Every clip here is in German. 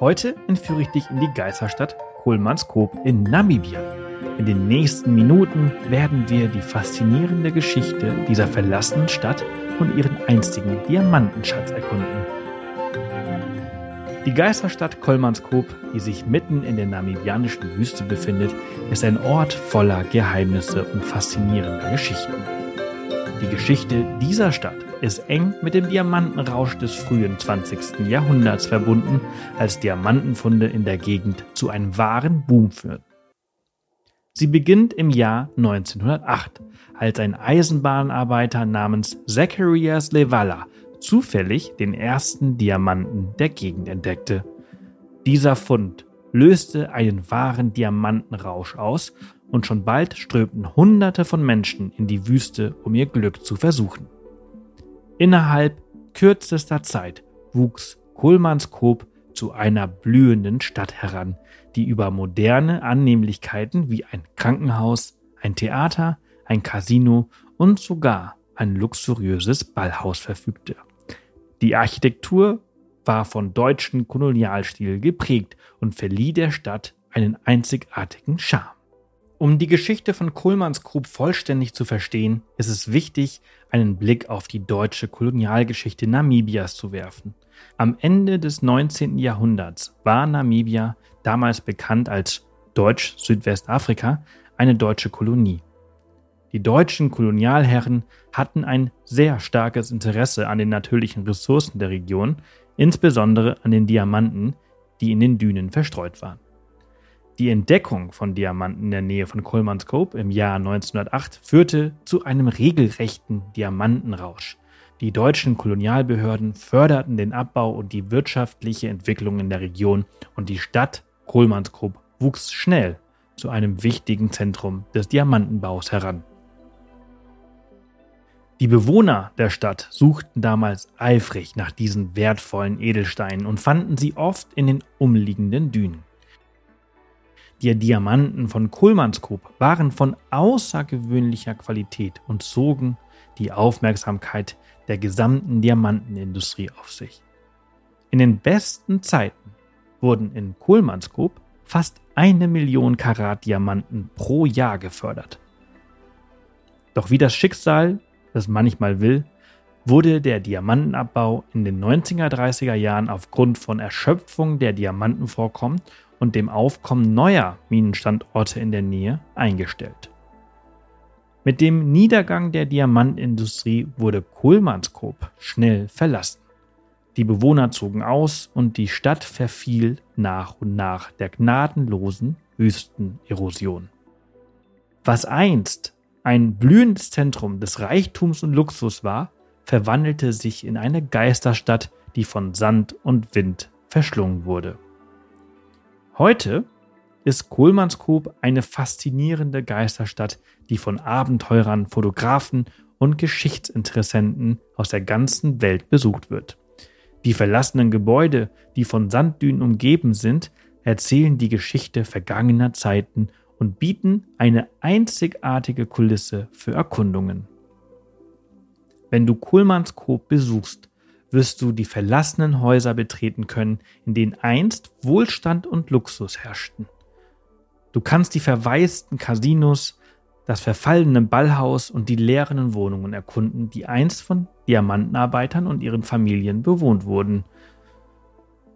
Heute entführe ich dich in die Geisterstadt Kolmanskop in Namibia. In den nächsten Minuten werden wir die faszinierende Geschichte dieser verlassenen Stadt und ihren einstigen Diamantenschatz erkunden. Die Geisterstadt Kolmanskop, die sich mitten in der namibianischen Wüste befindet, ist ein Ort voller Geheimnisse und faszinierender Geschichten. Die Geschichte dieser Stadt ist eng mit dem Diamantenrausch des frühen 20. Jahrhunderts verbunden, als Diamantenfunde in der Gegend zu einem wahren Boom führten. Sie beginnt im Jahr 1908, als ein Eisenbahnarbeiter namens Zacharias Levala zufällig den ersten Diamanten der Gegend entdeckte. Dieser Fund löste einen wahren Diamantenrausch aus und schon bald strömten Hunderte von Menschen in die Wüste, um ihr Glück zu versuchen. Innerhalb kürzester Zeit wuchs Kohlmannskop zu einer blühenden Stadt heran, die über moderne Annehmlichkeiten wie ein Krankenhaus, ein Theater, ein Casino und sogar ein luxuriöses Ballhaus verfügte. Die Architektur war von deutschen Kolonialstil geprägt und verlieh der Stadt einen einzigartigen Charme. Um die Geschichte von Kohlmannsgrub vollständig zu verstehen, ist es wichtig, einen Blick auf die deutsche Kolonialgeschichte Namibias zu werfen. Am Ende des 19. Jahrhunderts war Namibia, damals bekannt als Deutsch-Südwestafrika, eine deutsche Kolonie. Die deutschen Kolonialherren hatten ein sehr starkes Interesse an den natürlichen Ressourcen der Region, insbesondere an den Diamanten, die in den Dünen verstreut waren. Die Entdeckung von Diamanten in der Nähe von Kolmanskop im Jahr 1908 führte zu einem regelrechten Diamantenrausch. Die deutschen Kolonialbehörden förderten den Abbau und die wirtschaftliche Entwicklung in der Region und die Stadt Kolmanskop wuchs schnell zu einem wichtigen Zentrum des Diamantenbaus heran. Die Bewohner der Stadt suchten damals eifrig nach diesen wertvollen Edelsteinen und fanden sie oft in den umliegenden Dünen. Die Diamanten von Kohlmannskop waren von außergewöhnlicher Qualität und zogen die Aufmerksamkeit der gesamten Diamantenindustrie auf sich. In den besten Zeiten wurden in Kohlmannskop fast eine Million Karat Diamanten pro Jahr gefördert. Doch wie das Schicksal es manchmal will, wurde der Diamantenabbau in den 90er, 30er Jahren aufgrund von Erschöpfung der Diamantenvorkommen und dem Aufkommen neuer Minenstandorte in der Nähe eingestellt. Mit dem Niedergang der Diamantindustrie wurde Kohlmannskop schnell verlassen. Die Bewohner zogen aus und die Stadt verfiel nach und nach der gnadenlosen Wüstenerosion. Was einst ein blühendes Zentrum des Reichtums und Luxus war, verwandelte sich in eine Geisterstadt, die von Sand und Wind verschlungen wurde. Heute ist Kohlmannskop eine faszinierende Geisterstadt, die von Abenteurern, Fotografen und Geschichtsinteressenten aus der ganzen Welt besucht wird. Die verlassenen Gebäude, die von Sanddünen umgeben sind, erzählen die Geschichte vergangener Zeiten und bieten eine einzigartige Kulisse für Erkundungen. Wenn du Kohlmannskop besuchst, wirst du die verlassenen Häuser betreten können, in denen einst Wohlstand und Luxus herrschten. Du kannst die verwaisten Casinos, das verfallene Ballhaus und die leeren Wohnungen erkunden, die einst von Diamantenarbeitern und ihren Familien bewohnt wurden.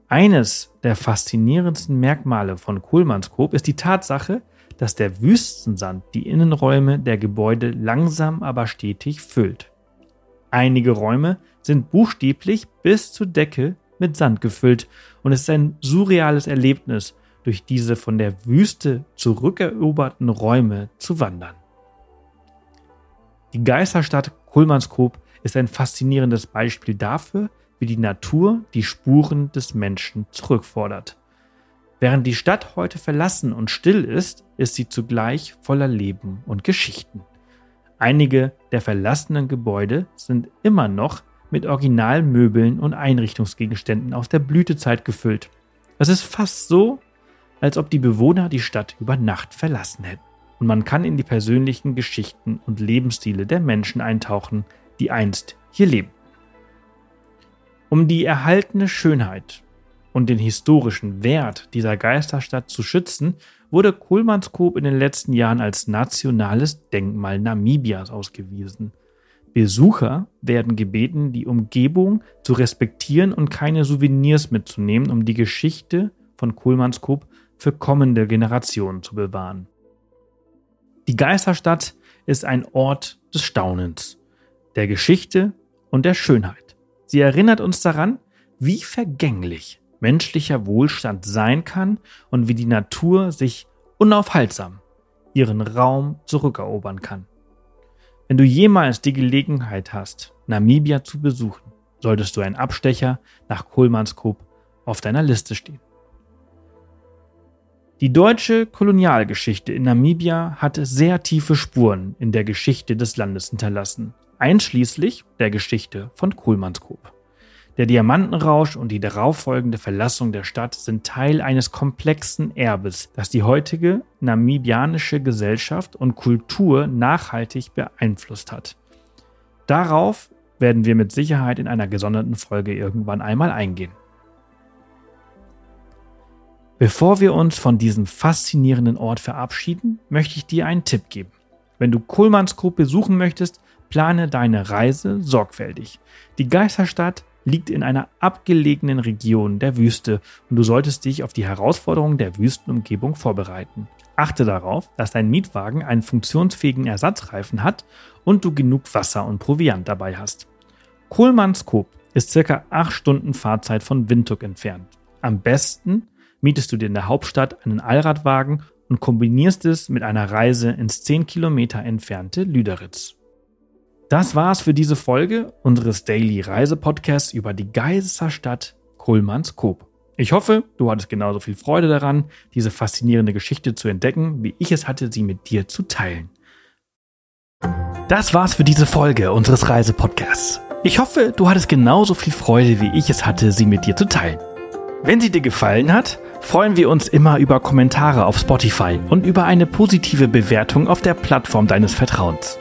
Eines der faszinierendsten Merkmale von Kohlmannskop ist die Tatsache, dass der Wüstensand die Innenräume der Gebäude langsam aber stetig füllt. Einige Räume sind buchstäblich bis zur Decke mit Sand gefüllt und es ist ein surreales Erlebnis, durch diese von der Wüste zurückeroberten Räume zu wandern. Die Geisterstadt Kulmanskop ist ein faszinierendes Beispiel dafür, wie die Natur die Spuren des Menschen zurückfordert. Während die Stadt heute verlassen und still ist, ist sie zugleich voller Leben und Geschichten. Einige der verlassenen Gebäude sind immer noch mit Originalmöbeln und Einrichtungsgegenständen aus der Blütezeit gefüllt. Es ist fast so, als ob die Bewohner die Stadt über Nacht verlassen hätten. Und man kann in die persönlichen Geschichten und Lebensstile der Menschen eintauchen, die einst hier leben. Um die erhaltene Schönheit und den historischen Wert dieser Geisterstadt zu schützen, wurde Kulmanskop in den letzten Jahren als nationales Denkmal Namibias ausgewiesen. Besucher werden gebeten, die Umgebung zu respektieren und keine Souvenirs mitzunehmen, um die Geschichte von Kulmanskop für kommende Generationen zu bewahren. Die Geisterstadt ist ein Ort des Staunens, der Geschichte und der Schönheit. Sie erinnert uns daran, wie vergänglich menschlicher Wohlstand sein kann und wie die Natur sich unaufhaltsam ihren Raum zurückerobern kann. Wenn du jemals die Gelegenheit hast, Namibia zu besuchen, solltest du ein Abstecher nach Kohlmannskop auf deiner Liste stehen. Die deutsche Kolonialgeschichte in Namibia hat sehr tiefe Spuren in der Geschichte des Landes hinterlassen, einschließlich der Geschichte von Kohlmannskop. Der Diamantenrausch und die darauffolgende Verlassung der Stadt sind Teil eines komplexen Erbes, das die heutige namibianische Gesellschaft und Kultur nachhaltig beeinflusst hat. Darauf werden wir mit Sicherheit in einer gesonderten Folge irgendwann einmal eingehen. Bevor wir uns von diesem faszinierenden Ort verabschieden, möchte ich dir einen Tipp geben. Wenn du Kohlmannskop besuchen möchtest, plane deine Reise sorgfältig. Die Geisterstadt liegt in einer abgelegenen Region der Wüste und du solltest dich auf die Herausforderungen der Wüstenumgebung vorbereiten. Achte darauf, dass dein Mietwagen einen funktionsfähigen Ersatzreifen hat und du genug Wasser und Proviant dabei hast. Kohlmannskop ist circa 8 Stunden Fahrzeit von Windhoek entfernt. Am besten mietest du dir in der Hauptstadt einen Allradwagen und kombinierst es mit einer Reise ins 10 Kilometer entfernte Lüderitz. Das war's für diese Folge unseres Daily Reise-Podcasts über die Geisterstadt Kohlmannskop. Ich hoffe, du hattest genauso viel Freude daran, diese faszinierende Geschichte zu entdecken, wie ich es hatte, sie mit dir zu teilen. Das war's für diese Folge unseres Reisepodcasts. Ich hoffe, du hattest genauso viel Freude, wie ich es hatte, sie mit dir zu teilen. Wenn sie dir gefallen hat, freuen wir uns immer über Kommentare auf Spotify und über eine positive Bewertung auf der Plattform deines Vertrauens.